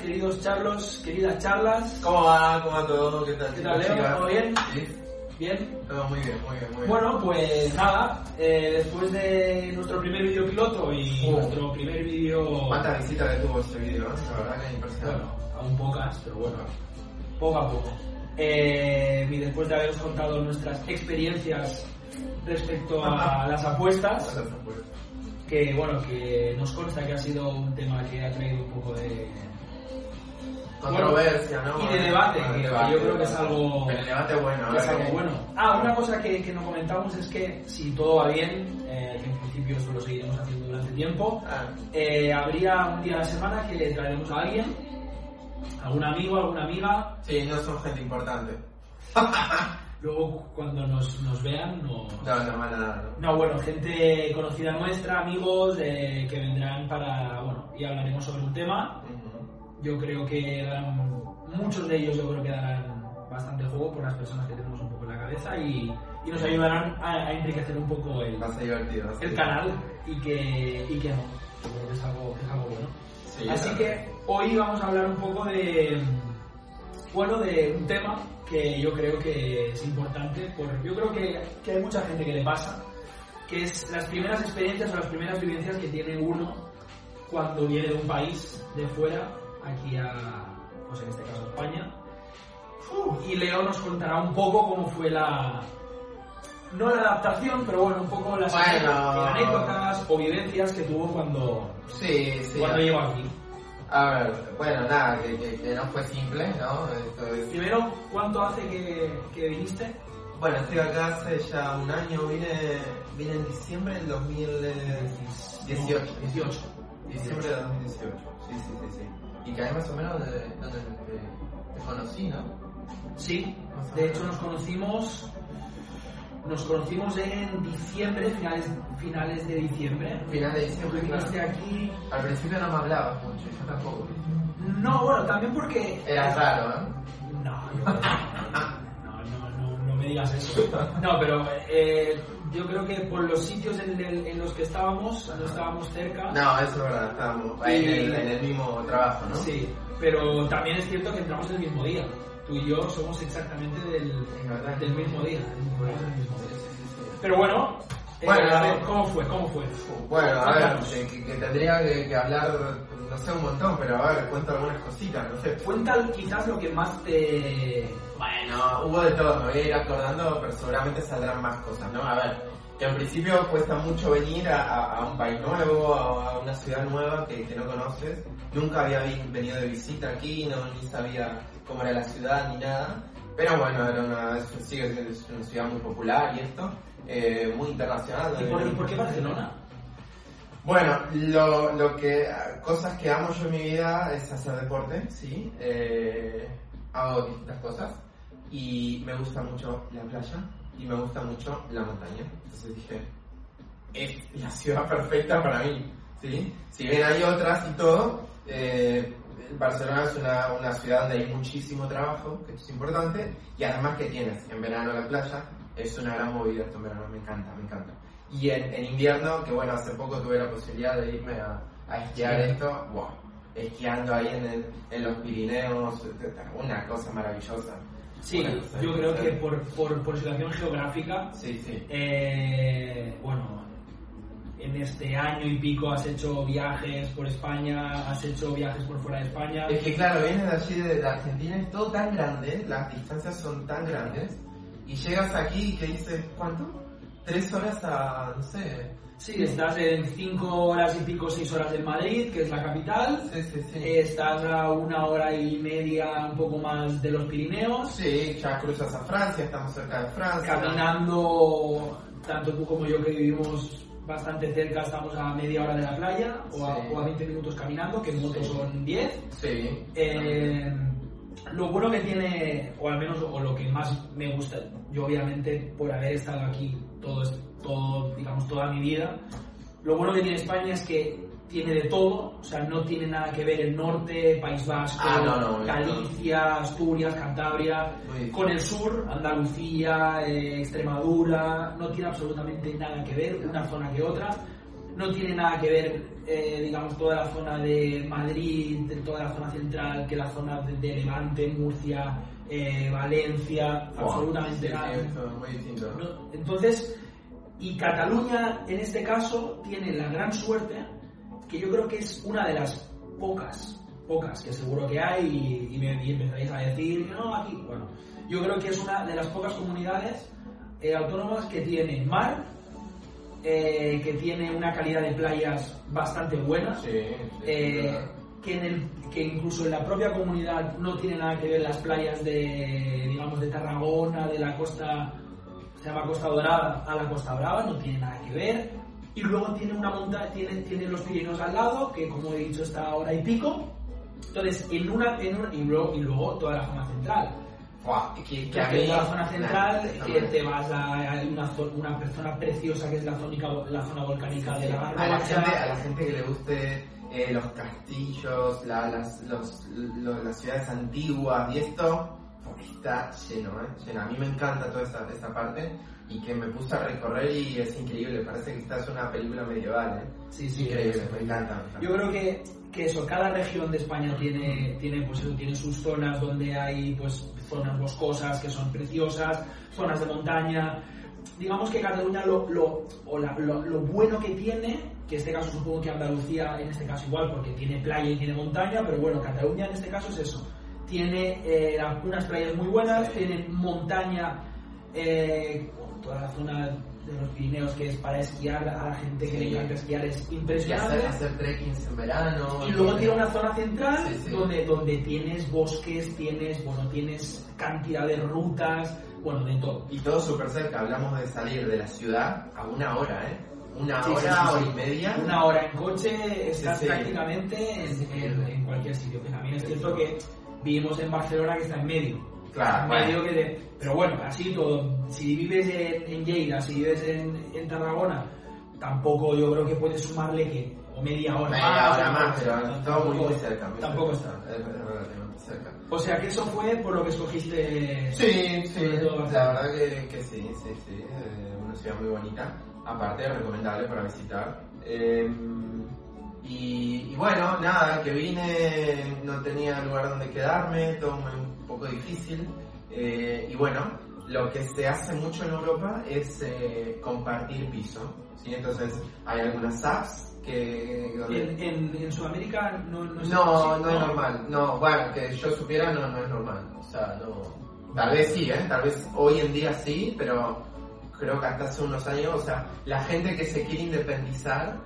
queridos charlos, queridas charlas. ¿Cómo va? ¿Cómo va todo? ¿Qué tal? ¿Qué tal, Leo? ¿Todo bien? Sí, Bien. todo muy bien, muy bien, muy bien. Bueno, pues nada, eh, después de nuestro primer vídeo piloto y Oh. nuestro primer vídeo... ¿Cuántas visitas le tuvo este vídeo? La verdad que es impresionante. Bueno, aún pocas, pero bueno, poco a poco. Eh, y después de haberos contado nuestras experiencias respecto a las apuestas, que bueno, que nos consta que ha sido un tema que ha traído un poco de... Controversia, ¿no? y de debate, Bueno, que debate, yo creo que es algo- Pero el debate bueno, que es algo bueno. Ah, una cosa que, que no comentamos es que si todo va bien, eh, que en principio eso lo seguiremos haciendo durante tiempo, Ah, eh, habría un día a la semana que traeremos a alguien, algún amigo, alguna amiga, sí, no son gente importante. luego cuando nos, nos vean no... No, no van a nada, ¿no? No, bueno, gente conocida nuestra, amigos eh, que vendrán para, bueno, y hablaremos sobre un tema. Yo creo que muchos de ellos yo creo que darán bastante juego por las personas que tenemos un poco en la cabeza y, y nos ayudarán a, a enriquecer un poco el, el canal y que, y que no. Yo creo que es algo, que es algo bueno. Sí, Así que hoy vamos a hablar un poco de, bueno, de un tema que yo creo que es importante. Por, yo creo que, que hay mucha gente que le pasa, que es las primeras experiencias o las primeras vivencias que tiene uno cuando viene de un país de fuera aquí a, pues en este caso a España. Y Leo nos contará un poco cómo fue la, no la adaptación, pero bueno, un poco las Bueno. anécdotas o vivencias que tuvo cuando, Sí, sí. cuando llegó aquí. A ver, bueno, nada, que, que, que no fue simple, ¿no? Esto es- Primero, ¿cuánto hace que, que viniste? Bueno, estoy acá hace ya un año, vine, vine en diciembre del 2018. 18. Diciembre de 2018, sí, sí, sí, sí. Y que ahí más o menos de donde te, te conocí, ¿no? Sí, de hecho nos conocimos nos conocimos en diciembre, finales, finales de diciembre. Final de diciembre, viniste claro. aquí. Al principio no me hablabas mucho, yo tampoco. No, bueno, también porque. Era raro, ¿eh? No, yo- no, no, no, no me digas eso. No, pero eh, yo creo que por los sitios en, el- en los que estábamos, no estábamos cerca. No, eso es verdad, estábamos ahí en el, en el mismo trabajo, ¿no? Sí, pero también es cierto que entramos el mismo día. Tú y yo somos exactamente del, del mismo día. Pero bueno, eh, Bueno, a ver, ¿cómo fue? ¿Cómo fue? Bueno, a ver, Cuéntanos. que, que- tendría que, que hablar, no sé, un montón, pero a ver, cuento algunas cositas, no sé. Cuenta quizás lo que más te... Bueno, hubo de todo, me voy a ir acordando, pero seguramente saldrán más cosas, ¿no? A ver, que en principio cuesta mucho venir a, a- a un país nuevo, a, a una ciudad nueva que, que no conoces. Nunca había venido de visita aquí, no, ni sabía cómo era la ciudad ni nada. Pero bueno, era una, sigue siendo una ciudad muy popular y esto, eh, muy internacional. ¿Y por, y por qué Barcelona? Bueno, lo, lo que, cosas que amo yo en mi vida es hacer deporte, sí. Eh, hago distintas cosas y me gusta mucho la playa y me gusta mucho la montaña. Entonces dije, es la ciudad perfecta para mí, sí. Si bien hay otras y todo, eh, Barcelona es una, una ciudad donde hay muchísimo trabajo, que es importante, y además que tienes en verano la playa, es una gran movida esto en verano, me encanta, me encanta. Y en, en invierno, que bueno, hace poco tuve la posibilidad de irme a, a esquiar Sí. esto, wow, esquiando ahí en, el- en los Pirineos, una cosa maravillosa. Sí, cosa yo creo que por, por, por situación geográfica, Sí, sí. eh, bueno, en este año y pico has hecho viajes por España, has hecho viajes por fuera de España. Es que claro, vienes de allí de, de Argentina, es todo tan grande, las distancias son tan grandes, y llegas aquí y que dices, ¿cuánto? tres horas a, no sé. Sí, estás en cinco horas y pico, seis horas en Madrid, que es la capital. Sí, sí, sí. Estás a una hora y media, un poco más de los Pirineos. Sí, ya cruzas a Francia, estamos cerca de Francia. Caminando, tanto tú como yo que vivimos bastante cerca, estamos a media hora de la playa o, a, o a 20 minutos caminando, que en moto son 10. Sí. Eh, lo bueno que tiene, o al menos o lo que más me gusta, yo obviamente por haber estado aquí todo, todo, digamos, toda mi vida, lo bueno que tiene España es que tiene de todo, o sea, no tiene nada que ver el norte, País Vasco, Ah, no, no, no. Galicia, Asturias, Cantabria, con el sur, Andalucía, eh, Extremadura, no tiene absolutamente nada que ver una zona que otra, no tiene nada que ver, eh, digamos, toda la zona de Madrid, de toda la zona central, que la zona de, de Levante, Murcia, eh, Valencia, Wow. absolutamente Sí, nada. sí. No, Entonces, y Cataluña en este caso tiene la gran suerte, que yo creo que es una de las pocas, pocas que seguro que hay, y, y me y empezaréis a decir, no, aquí, bueno, yo creo que es una de las pocas comunidades eh, autónomas que tiene mar, eh, que tiene una calidad de playas bastante buena, Sí, eh, que, en el, que incluso en la propia comunidad no tiene nada que ver las playas de, digamos, de Tarragona, de la costa, se llama Costa Dorada, a la Costa Brava, no tiene nada que ver. Y luego tiene una montaña, tiene, tiene los Pirineos al lado, que como he dicho está hora y pico. Entonces, en una, en una- y, luego, y luego toda la zona central. Que, que a mí- la zona central, Nah, que te vas a, una, una zona preciosa que es la, zónica, la zona volcánica de la a la, gente, a la gente que le guste eh, los castillos, la- las, los- lo- las ciudades antiguas y esto, está lleno, ¿eh? lleno. A mí me encanta toda esta, esta parte y que me puse a recorrer y es increíble, parece que esta es una película medieval. ¿eh? Sí, sí, increíble, me encanta. me encanta. Yo creo que, que eso, cada región de España tiene, tiene, pues eso, tiene sus zonas donde hay pues, zonas boscosas que son preciosas, zonas de montaña. Digamos que Cataluña lo, lo, o la- lo, lo bueno que tiene, que en este caso supongo que Andalucía en este caso igual porque tiene playa y tiene montaña, pero bueno, Cataluña en este caso es eso. Tiene eh, unas playas muy buenas, tiene montaña, eh, toda la zona de los Pirineos que es para esquiar, a la gente que Sí. le encanta esquiar es impresionante. hacer, hacer trekkings en verano. Y luego tiene una zona central Sí, sí. Donde, donde tienes bosques, tienes, bueno, tienes cantidad de rutas, bueno, de todo. Y todo súper cerca, hablamos de salir de la ciudad a una hora, ¿eh? Una hora, hora y media. Una hora en coche estás prácticamente en, en- en cualquier sitio. Que también es cierto que vivimos en Barcelona que está en medio. Claro, En bueno. medio que de- pero bueno, así todo. Si vives en, en Lleida, si vives en, en Tarragona, tampoco yo creo que puedes sumarle que o media hora Media más, hora más, pero tampoco- está muy, muy cerca. muy Tampoco cerca. está. Es, es relativamente cerca. O sea que eso fue por lo que escogiste. Sí, sí, la verdad que, que sí, sí, sí. eh, una ciudad muy bonita. Aparte, recomendable para visitar. Eh, y, y bueno, nada, que vine, no tenía lugar donde quedarme, todo muy- un poco difícil. Eh, y bueno, lo que se hace mucho en Europa es eh, compartir piso. ¿sí? Entonces, hay algunas apps que... En, en, en Sudamérica no, no, es no, no es normal. No, bueno, que yo supiera no, no es normal. O sea, no. Tal vez sí, ¿eh? Tal vez hoy en día sí, pero creo que hasta hace unos años, o sea, la gente que se quiere independizar.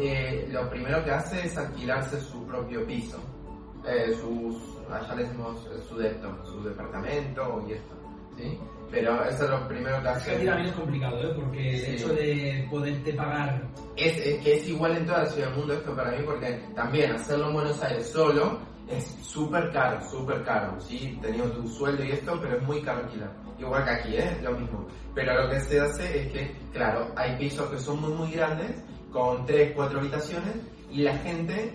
Eh, lo primero que hace es alquilarse su propio piso. Eh, sus, allá le decimos eh, su depto, su departamento y esto, ¿sí? Pero eso es lo primero que Es que aquí hace. también es complicado, ¿eh? Porque el Sí. hecho de poderte pagar. Es, es que es igual en toda la ciudad del mundo esto para mí porque también hacerlo en Buenos Aires solo es súper caro, súper caro, ¿sí? Teniendo tu sueldo y esto, pero es muy caro alquilar. Igual que aquí, ¿eh? Lo mismo. Pero lo que se hace es que, claro, hay pisos que son muy, muy grandes, con tres, cuatro habitaciones, y la gente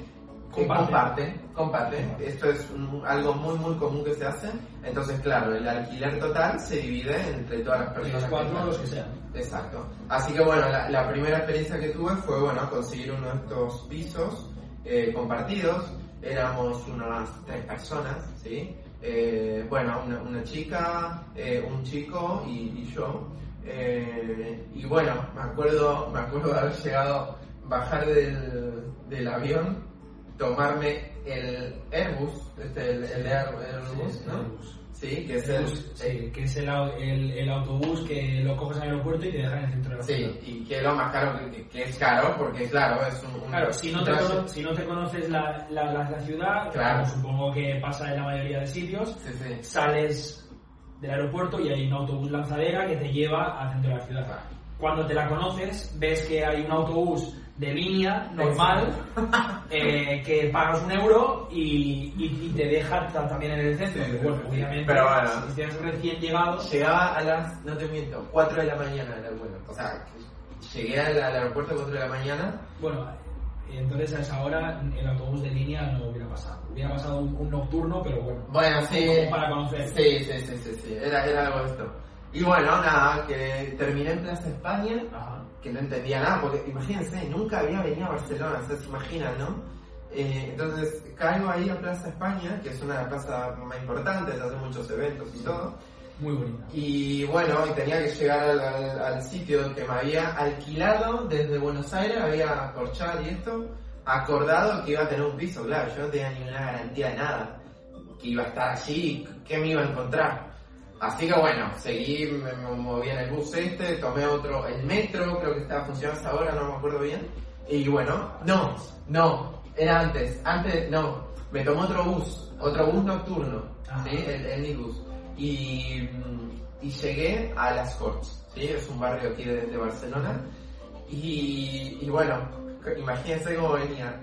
que Comparte. comparte, comparte. Esto es un- algo muy, muy común que se hace. Entonces, claro, el alquiler total se divide entre todas las personas. Los que cuatro están. los que sean. Exacto. Así que bueno, la, la primera experiencia que tuve fue bueno conseguir uno de estos pisos eh, compartidos. Éramos unas tres personas, ¿sí? Eh, bueno, una, una chica, eh, un chico y, y yo. Eh, y bueno, me acuerdo, me acuerdo de haber llegado, bajar del, del avión, tomarme el Airbus, este, el, el Air- Airbus, Sí, ¿no? Airbus. Sí, que es el... Sí, que es el, el, el autobús que lo coges el aeropuerto y te dejan en el centro de la ciudad. Sí, y que es lo más caro, que, que es caro, porque claro, es un... un- Claro, si no te, un- cono- si no te conoces la, la, la- la ciudad, Claro. como supongo que pasa en la mayoría de sitios, sí. sales del aeropuerto y hay un autobús lanzadera que te lleva al centro de la ciudad. Cuando te la conoces, ves que hay un autobús de línea normal eh, que pagas un euro y, y- y te deja ta- también en el centro. Sí, bueno, obviamente, Pero bueno. si estás recién llegado, Llegaba a las, no te miento, 4 de la mañana era el vuelo. O sea, llegué al, al aeropuerto a 4 de la mañana. bueno, entonces a esa hora el autobús de línea no hubiera pasado. Hubiera pasado un, un nocturno, pero bueno. Bueno, sí. Para conocer. Sí, sí, sí, sí, sí. Era, era algo esto. Y bueno, nada, que terminé en Plaza España, Ajá. que no entendía nada, porque imagínense, nunca había venido a Barcelona, se imaginan, ¿no? Eh, entonces caigo ahí a Plaza España, que es una plaza más importante, se hacen muchos eventos y todo. Muy bonita. Y bueno, y tenía que llegar al, al- al sitio que me había alquilado desde Buenos Aires, había acorchado y esto, acordado que iba a tener un piso, claro, yo no tenía ninguna garantía de nada, que iba a estar allí, que me iba a encontrar. Así que bueno, seguí, me, me moví en el bus este, tomé otro, el metro, creo que estaba funcionando hasta ahora, no me acuerdo bien. Y bueno, no, no, era antes, antes, no, me tomé otro bus, otro bus nocturno, Ah. ¿sí? el, el Nibus. Y, y llegué a Las Corts, ¿sí? Es un barrio aquí de, de Barcelona. Y, y bueno, imagínense cómo venía.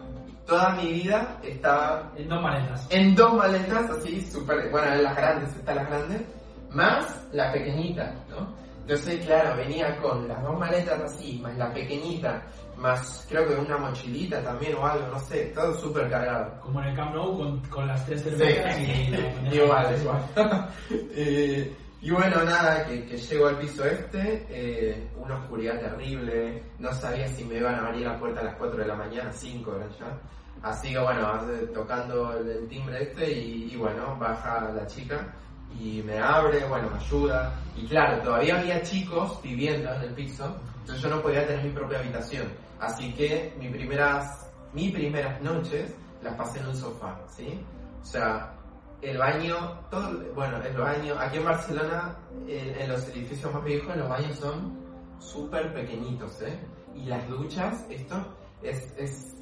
Toda mi vida estaba En dos maletas. en dos maletas, así, súper, bueno, en las grandes, están las grandes, más la pequeñita, ¿no? Entonces, claro, venía con las dos maletas así, más la pequeñita, más creo que una mochilita también o algo, no sé, todo súper cargado. Como en el Camp Nou con, con las tres Sí, cervezas y la bandeja. igual, igual. Eh, y bueno, nada, que, que llego al piso este, eh, una oscuridad terrible, no sabía si me iban a abrir la puerta a las 4 de la mañana, 5 eran ya. Así que bueno, tocando el, el timbre este y, y bueno, baja la chica y me abre, bueno, me ayuda. Y claro, todavía había chicos viviendo en el piso, entonces yo no podía tener mi propia habitación. Así que mis primeras, mis primeras noches las pasé en un sofá, ¿sí? O sea, el baño, todo, bueno, el baño, aquí en Barcelona, en, en los edificios más viejos, los baños son súper pequeñitos, ¿eh? Y las duchas, esto es, es,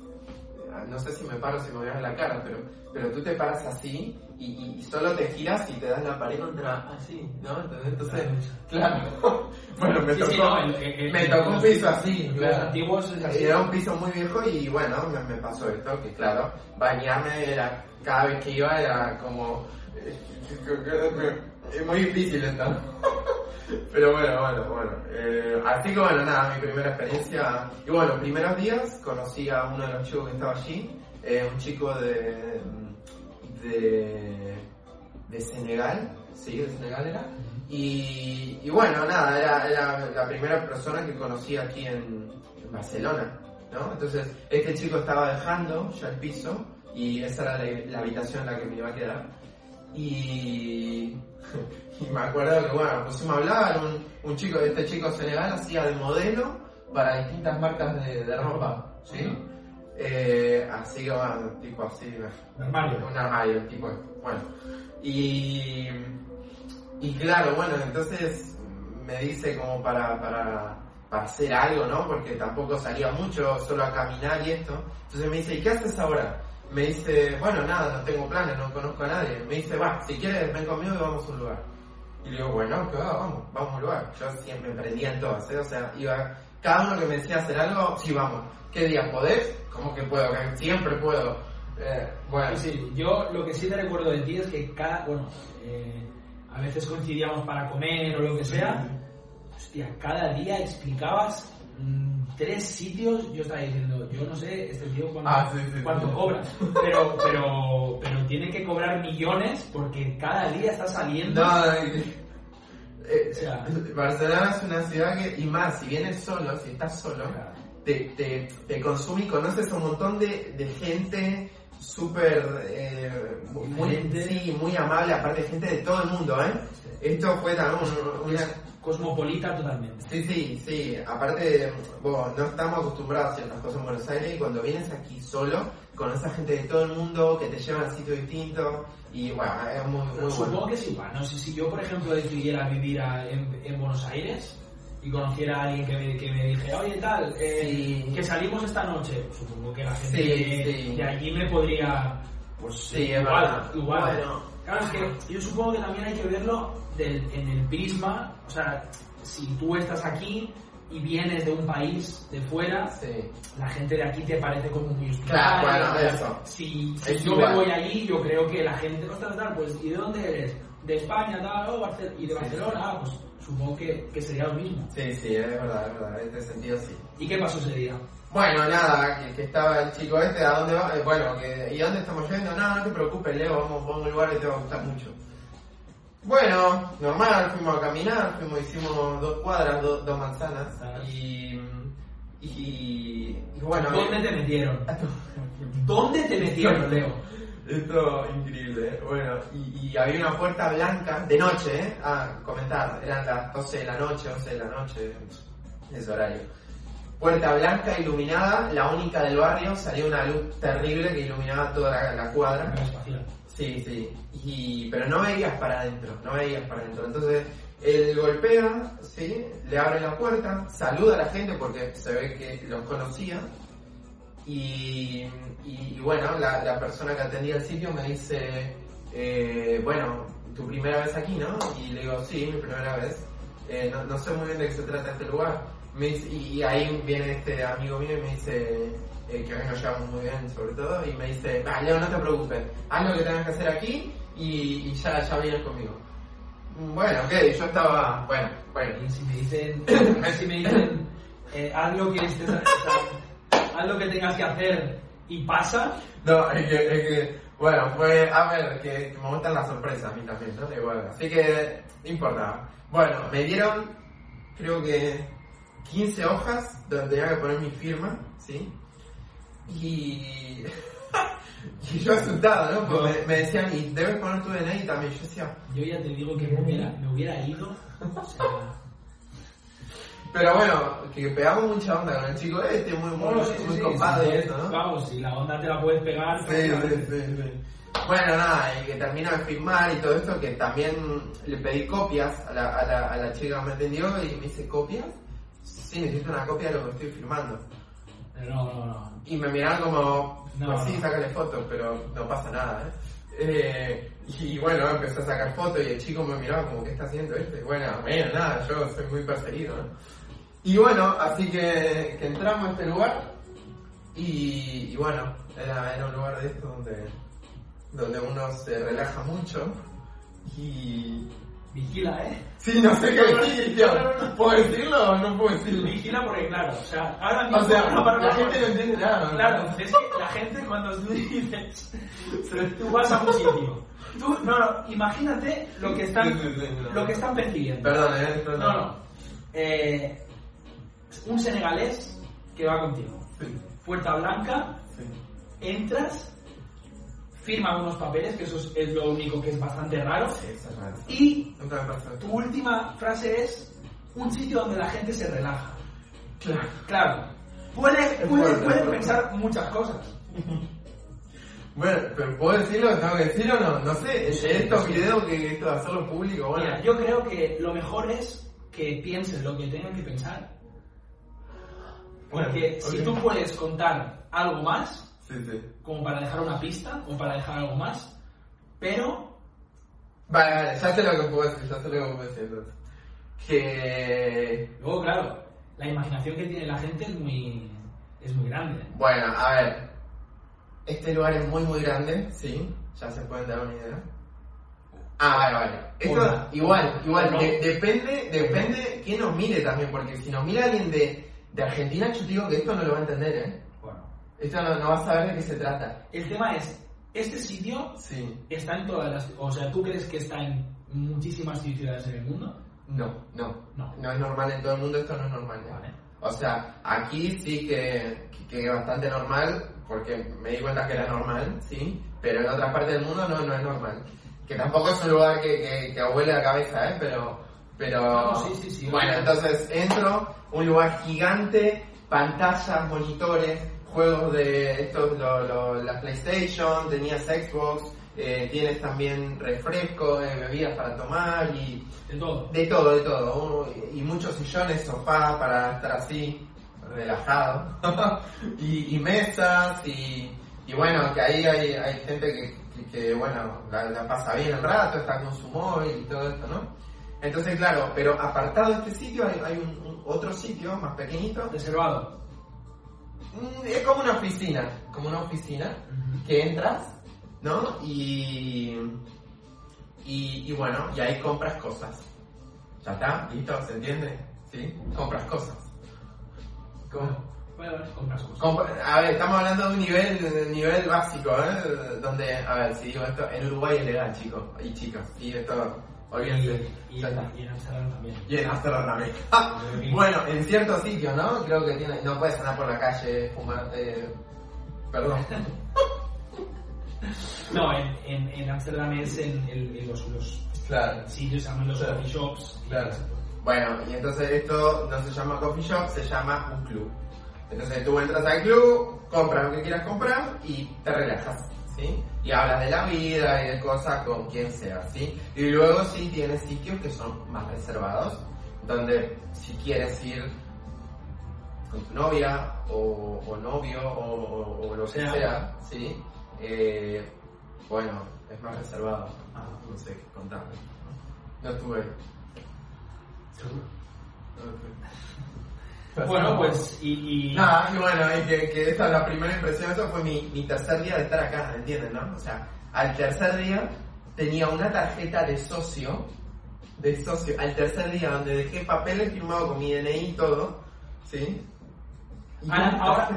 no sé si me paro, si me voy a la cara, pero, pero tú te paras así y, solo te giras y te das la pared contra, así, ¿no? Entonces, entonces claro, bueno, me Sí, tocó, sí, no, el- el- me el- tocó un piso así, Los claro. antiguos es así. Era un piso muy viejo y bueno, me, me pasó esto, que claro, bañarme era, cada vez que iba era como, es muy difícil esto. Pero bueno, bueno, bueno. eh, así que bueno, nada, mi primera experiencia. Y bueno, primeros días conocí a uno de los chicos que estaba allí, eh, un chico de, de, de Senegal, sí, de Senegal era. Y, bueno, nada, era, era la primera persona que conocí aquí en, en Barcelona, ¿no? Entonces, este chico estaba dejando ya el piso y esa era la, la habitación en la que me iba a quedar. Y, y me acuerdo que, bueno, pusimos a hablar, un, un chico, este chico senegal hacía de modelo para distintas marcas de, de ropa, ¿sí? Eh, así que, bueno, tipo así, Un armario. un armario, tipo, bueno. Y, y claro, bueno, entonces me dice como para, para, para hacer algo, ¿no? Porque tampoco salía mucho, solo a caminar y esto. Entonces me dice, ¿y qué haces ahora? Me dice, bueno, nada, no tengo planes, no conozco a nadie. Me dice, va, si quieres, ven conmigo y vamos a un lugar. Y le digo, bueno, que va, vamos, vamos a un lugar. Yo siempre emprendía en todas, ¿eh? O sea, iba, cada uno que me decía hacer algo, sí, vamos. ¿Qué día podés? ¿Cómo que puedo? Siempre puedo. Eh, bueno, Sí, sí, yo lo que sí te recuerdo de ti es que cada, bueno, eh, a veces coincidíamos para comer o lo que sea, hostia, cada día explicabas tres sitios, yo estaba diciendo, yo no sé, este tío cuánto, Ah, sí, sí, cuánto sí. cobra, pero, pero, pero tiene que cobrar millones porque cada día está saliendo. No, eh, eh, O sea- Barcelona es una ciudad que, y más, si vienes solo, si estás solo, te, te, te consume y conoces a un montón de, de gente súper, eh, muy, muy amable, aparte gente de todo el mundo, ¿eh? Esto fue también un- una... Cosmopolita totalmente. Sí, sí, sí, aparte, bueno, no estamos acostumbrados a ciertas cosas en Buenos Aires y cuando vienes aquí solo, conoces gente de todo el mundo que te llevan a sitios distintos y bueno, es muy, muy Supongo bueno. que es igual, no sé si yo, por ejemplo, decidiera vivir a- en, en Buenos Aires y conociera a alguien que me, que me dijera, oye, tal, eh, Sí. que salimos esta noche, supongo que la gente Sí, de, sí. de allí me podría, pues Sí, es igual, verdad. igual. Bueno. Claro, es que yo supongo que también hay que verlo del- en el prisma, o sea, si tú estás aquí y vienes de un país de fuera, Sí. la gente de aquí te parece como muy Claro, hospitalaria, bueno, eso. Si, si Es yo igual. me voy allí, yo creo que la gente, ostras, tal, pues, ¿y de dónde eres? De España, tal, o Barcel- y de Sí. Barcelona, ah, pues supongo que, que sería lo mismo. Sí, sí, es verdad, es verdad, en este sentido sí. ¿Y qué pasó ese día? Bueno, nada, que, que estaba el chico este, ¿a dónde va? Eh, Bueno, que, ¿y dónde estamos yendo? No, no te preocupes, Leo, vamos, vamos a un lugar que te va a gustar mucho. Bueno, normal, fuimos a caminar, fuimos, hicimos dos cuadras, dos, dos manzanas, y, y, y bueno... ¿Dónde te metieron? ¿Dónde te metieron, Leo? Esto increíble, bueno, y, y había una puerta blanca de noche, ¿eh? Ah, comentar, eran las 12 de la noche, 11 de la noche, ese horario. Puerta blanca iluminada, la única del barrio, salía una luz terrible que iluminaba toda la, la cuadra. Sí, sí, y, pero no veías para adentro, no veías para adentro. Entonces, él golpea, ¿sí? Le abre la puerta, saluda a la gente porque se ve que los conocía. Y, y- bueno, la, la persona que atendía el sitio me dice, eh, bueno, tu primera vez aquí, ¿no? Y le digo, sí, mi primera vez. Eh, no, no sé muy bien de qué se trata este lugar. Me dice- y ahí viene este amigo mío y me dice, eh, que a mí nos llevamos muy bien sobre todo, y me dice, ah, Leo, no te preocupes, haz lo que tengas que hacer aquí y, y ya, ya vienes conmigo. Bueno, ok, yo estaba, bueno, bueno, Y si me dicen, si me dicen eh, haz lo que estés, haz lo que tengas que hacer y pasa, No, es que, es que, bueno, fue, a ver, que, que me gustan las sorpresas a mí también, ¿no? Igual, así que, no importa. Bueno, me dieron, creo que, 15 hojas donde tenía que poner mi firma, ¿sí? Y, y yo asustado, ¿no? Porque me, me decían, y debes poner tu DNI también. Yo decía, yo ya te digo que me hubiera, me hubiera ido. O sea, pero bueno, que pegamos mucha onda con el chico este, muy, muy, bueno, sí, muy sí, y esto, ¿no? Vamos, si la onda te la puedes pegar, Sí, sí, sí, sí. Bueno, nada, y que termina de firmar y todo esto, que también le pedí copias a la, a la, a la chica me atendió y me dice, ¿copias? Sí, necesito una copia de lo que estoy firmando. No, no, no. Y me miraron como, No, pues sí, sácale fotos, pero no pasa nada, ¿eh? Eh, y bueno, empecé a sacar fotos y el chico me miraba como, ¿qué está haciendo este? Bueno, bueno, nada, yo soy muy perseguido, ¿no? Y bueno, así que, que entramos a este lugar y, y bueno, era, era un lugar de esto donde, donde uno se relaja mucho y... Vigila, ¿eh? Sí, no sé qué decir, tío. ¿Puedo decirlo o no puedo decirlo? Vigila porque, claro, o sea, ahora mismo... O sea, no, para- la gente no entiende nada. ¿no? Claro, es que la gente cuando tú dices, tú vas a un sitio, tú, no, no, imagínate lo que están, Sí, sí, sí, no. lo que están percibiendo. Perdón, eh. No, no. Eh, un senegalés que va contigo. Puerta Blanca, sí. entras, firma unos papeles, que eso es, es lo único que es bastante raro, Sí, eso es raro. y tu última frase es un sitio donde la gente se relaja. Claro. Claro, puedes, Es puedes, puedes pensar muchas cosas. Bueno, pero ¿puedo decirlo? ¿Tengo que decirlo o no? No sé, de estos videos que esto de hacerlo público, bueno. Mira, yo creo que lo mejor es que pienses lo que tengan que pensar. Porque Bueno, si tú puedes contar algo más, Sí, sí. como para dejar una pista o para dejar algo más, pero Vale, vale, ya sé lo que puedo decir, ya sé lo que puedo decir. Que... luego, claro, la imaginación que tiene la gente es muy, es muy grande. Bueno, a ver. Este lugar es muy, muy grande, sí. Ya se pueden dar una idea. Ah, vale, vale. Esto, Hola. igual, igual. No. de- depende, depende quién nos mire también, porque si nos mira alguien de, de Argentina, yo digo que esto no lo va a entender, ¿eh? Esto no, no va a saber de qué se trata. el tema es, este sitio Sí. está en todas las... O sea, ¿tú crees que está en muchísimas ciudades en el mundo? No, no. No. No es normal en todo el mundo, esto no es normal. ¿eh? Vale. O sea, aquí sí que, que es bastante normal porque me di cuenta que era normal, ¿sí? Pero en otras partes del mundo no, no es normal. Que tampoco es un lugar que, que, que huele la cabeza, ¿eh? Pero, pero... No, sí, sí, sí. bueno, entonces entro, un lugar gigante, pantallas, monitores, juegos de estos, lo, lo, la PlayStation, tenías Xbox, eh, tienes también refrescos, eh, bebidas para tomar y De todo. de todo, de todo. Y muchos sillones, sofás para estar así, relajado. y, y mesas y, y bueno, que ahí hay, hay gente que, que, que, bueno, la, la pasa bien el rato, está con su móvil y todo esto, ¿no? Entonces, claro, pero apartado de este sitio hay, hay un, un- otro sitio más pequeñito. Reservado. Mm, Es como una oficina, como una oficina que entras, ¿no? Y, y, y bueno, y ahí compras cosas. ¿Ya está? ¿Listo? ¿Se entiende? ¿Sí? Compras cosas. Com- Bueno, compras cosas. a ver, estamos hablando de un nivel, de nivel básico, ¿eh? Donde, a ver, si digo esto, en Uruguay es legal, chicos y chicas. Y esto, Y, en Amsterdam también. Y en Amsterdam también. bueno, en ciertos sitios, ¿no? Creo que tiene, no puedes andar por la calle fumar, eh, perdón. No, en, en, en Amsterdam es en, los, los Claro. sitios, se llaman los Claro. coffee shops. Claro. Bueno, y entonces esto no se llama coffee shop, se llama un club. Entonces tú entras al club, compras lo que quieras comprar y te relajas, ¿sí? Y hablas de la vida y de cosas con quien sea, ¿sí? Y luego sí tienes sitios que son más reservados, donde si quieres ir con tu novia o, o novio o, o- o lo que Sea. sea, ¿sí? Eh, bueno, es más reservado. Ah, no sé qué contarme. No estuve ahí. Bueno, pues, y. y Nada, y bueno, y que, que esa es la primera impresión, eso fue mi, mi tercer día de estar acá, ¿entienden, no? O sea, al tercer día tenía una tarjeta de socio, de socio, al tercer día donde dejé papeles firmados con mi DNI y todo, ¿sí? Y ahora, ahora,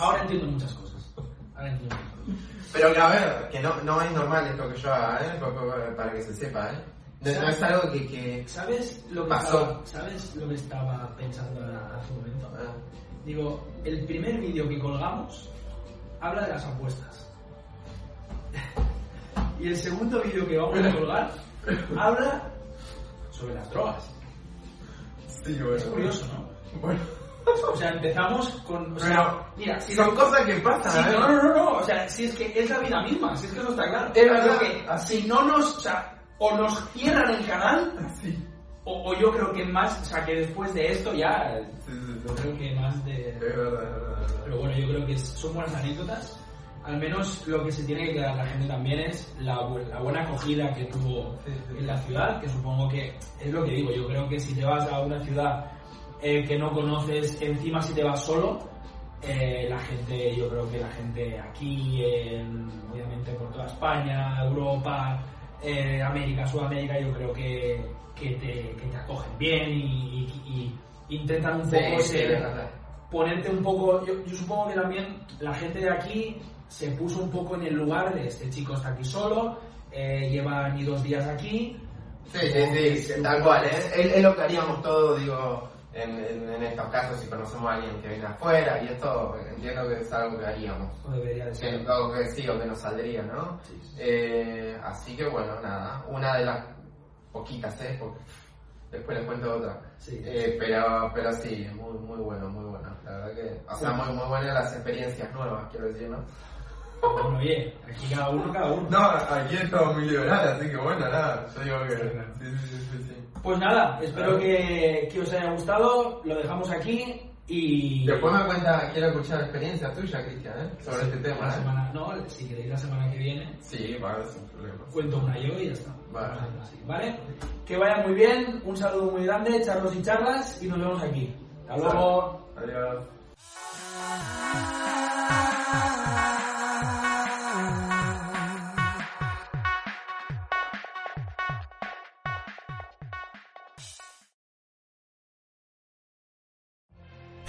ahora entiendo muchas cosas. Ahora entiendo muchas cosas. Pero que a ver, que no, no es normal esto que yo haga, ¿eh? Pa- pa- Para que se sepa, ¿eh? No, no es algo que... que ¿Sabes lo que Pasó. estaba, ¿Sabes lo que estaba pensando hace un momento? ah, Digo, el primer vídeo que colgamos habla de las apuestas. y el segundo vídeo que vamos a colgar habla sobre las drogas. sí, bueno. Es curioso, ¿no? Bueno, O sea, empezamos con... O sea, Pero, mira, si son cosas que pasan, ¿eh? no, no, no, no, o sea, si es que es la vida misma, si es que eso está claro. Es verdad. Que si no nos, o sea, o nos cierran el canal, Sí. o, o yo creo que más, o sea, que después de esto ya, Sí, sí, yo creo que más de... Pero bueno, yo creo que son buenas anécdotas. Al menos lo que se tiene que quedar la gente también es la, la buena acogida que tuvo en la ciudad, que supongo que es lo que digo. Yo creo que si te vas a una ciudad eh, que no conoces, encima si te vas solo, eh, la gente, yo creo que la gente aquí, en- obviamente por toda España, Europa, eh, América, Sudamérica, yo creo que, que, te, que te acogen bien y, y- y intentan un poco sí, ser- ponerte un poco, yo, yo supongo que también la gente de aquí se puso un poco en el lugar de este chico está aquí solo, eh, lleva ni dos días aquí. Sí, sí, sí, tal cual, ¿eh? Es, es lo que haríamos todos, digo, en, en, en estos casos si conocemos a alguien que viene afuera y esto entiendo que es algo que haríamos. O debería de Que, ser. algo que sí o que nos saldría, ¿no? Sí, sí. Eh, así que bueno, nada, una de las poquitas, ¿eh? Porque después les cuento otra. Sí. Eh, pero, pero sí, muy, muy bueno, muy bueno. La verdad que, o sea, muy, muy buenas las experiencias nuevas, quiero decir, ¿no? Bueno, oye, aquí cada uno, cada uno. No, aquí es todo muy liberal, así que bueno, nada, yo digo que... Sí, sí, sí, sí. Pues nada, espero que, que os haya gustado, lo dejamos aquí y... Después me cuenta, quiero escuchar experiencia tuya, Cristian, ¿eh? sobre Sí, este tema. la ¿eh? semana, no, si queréis la semana que viene, Sí, vale, sin problema. cuento una yo y ya está. Vale. ¿Vale? Que vaya muy bien, un saludo muy grande, charlos y charlas y nos vemos aquí. Hasta luego. Adiós.